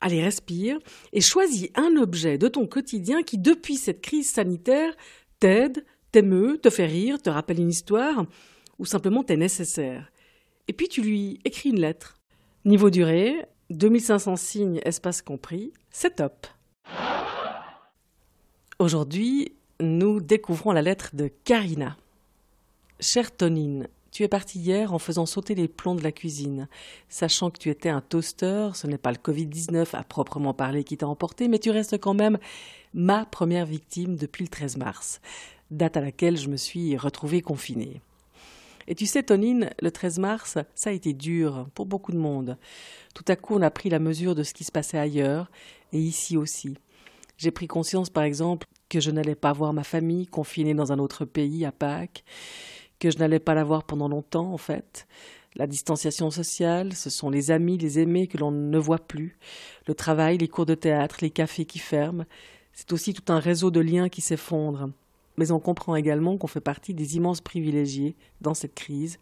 allez respire, et choisis un objet de ton quotidien qui, depuis cette crise sanitaire, t'aide, t'émeut, te fait rire, te rappelle une histoire, ou simplement t'est nécessaire. Et puis tu lui écris une lettre. Niveau durée, 2500 signes, espace compris, c'est top. Aujourd'hui, nous découvrons la lettre de Karina. Chère Tonine, tu es partie hier en faisant sauter les plombs de la cuisine. Sachant que tu étais un toaster, ce n'est pas le Covid-19 à proprement parler qui t'a emporté, mais tu restes quand même ma première victime depuis le 13 mars, date à laquelle je me suis retrouvée confinée. Et tu sais, Tonine, le 13 mars, ça a été dur pour beaucoup de monde. Tout à coup, on a pris la mesure de ce qui se passait ailleurs, et ici aussi. J'ai pris conscience, par exemple, que je n'allais pas voir ma famille confinée dans un autre pays à Pâques que je n'allais pas la voir pendant longtemps, en fait. La distanciation sociale, ce sont les amis, les aimés que l'on ne voit plus, le travail, les cours de théâtre, les cafés qui ferment. C'est aussi tout un réseau de liens qui s'effondre. Mais on comprend également qu'on fait partie des immenses privilégiés dans cette crise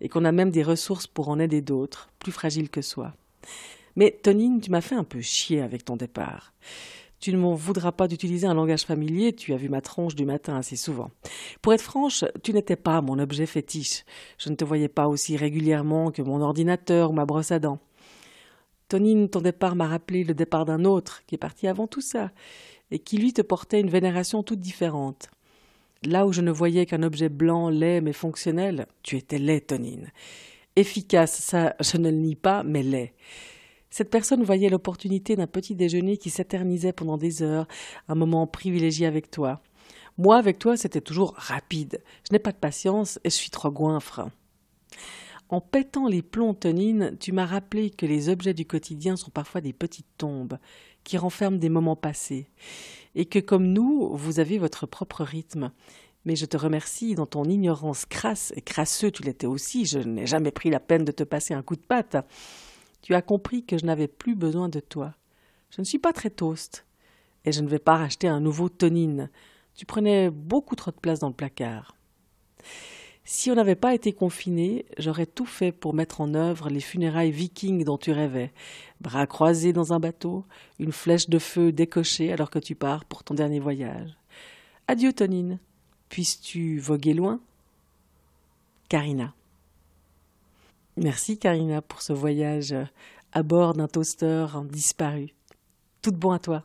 et qu'on a même des ressources pour en aider d'autres, plus fragiles que soi. Mais Tonine, tu m'as fait un peu chier avec ton départ. Tu ne m'en voudras pas d'utiliser un langage familier, tu as vu ma tronche du matin assez souvent. Pour être franche, tu n'étais pas mon objet fétiche. Je ne te voyais pas aussi régulièrement que mon ordinateur ou ma brosse à dents. Tonine, ton départ m'a rappelé le départ d'un autre, qui est parti avant tout ça, et qui lui te portait une vénération toute différente. Là où je ne voyais qu'un objet blanc, laid, mais fonctionnel, tu étais laid, Tonine. Efficace, ça, je ne le nie pas, mais laid. Cette personne voyait l'opportunité d'un petit déjeuner qui s'éternisait pendant des heures, un moment privilégié avec toi. Moi, avec toi, c'était toujours rapide. Je n'ai pas de patience et je suis trop goinfre. En pétant les plombs, Tonine, tu m'as rappelé que les objets du quotidien sont parfois des petites tombes qui renferment des moments passés, et que comme nous, vous avez votre propre rythme. Mais je te remercie dans ton ignorance crasse, et crasseux tu l'étais aussi, je n'ai jamais pris la peine de te passer un coup de patte. Tu as compris que je n'avais plus besoin de toi. Je ne suis pas très toast. Et je ne vais pas racheter un nouveau tonine. Tu prenais beaucoup trop de place dans le placard. Si on n'avait pas été confiné, j'aurais tout fait pour mettre en œuvre les funérailles vikings dont tu rêvais. Bras croisés dans un bateau, une flèche de feu décochée alors que tu pars pour ton dernier voyage. Adieu, Tonine. Puisses-tu voguer loin? Karina. Merci Karina pour ce voyage à bord d'un toaster disparu. Tout bon à toi.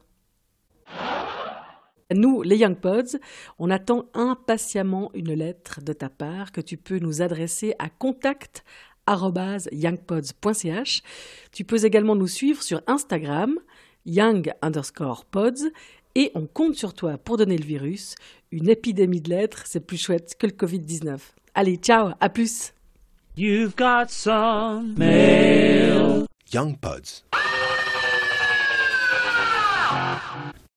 Nous, les Young Pods, on attend impatiemment une lettre de ta part que tu peux nous adresser à contact youngpods.ch. Tu peux également nous suivre sur Instagram, young underscore pods, et on compte sur toi pour donner le virus. Une épidémie de lettres, c'est plus chouette que le Covid-19. Allez, ciao, à plus! You've got some mail. Young Pods.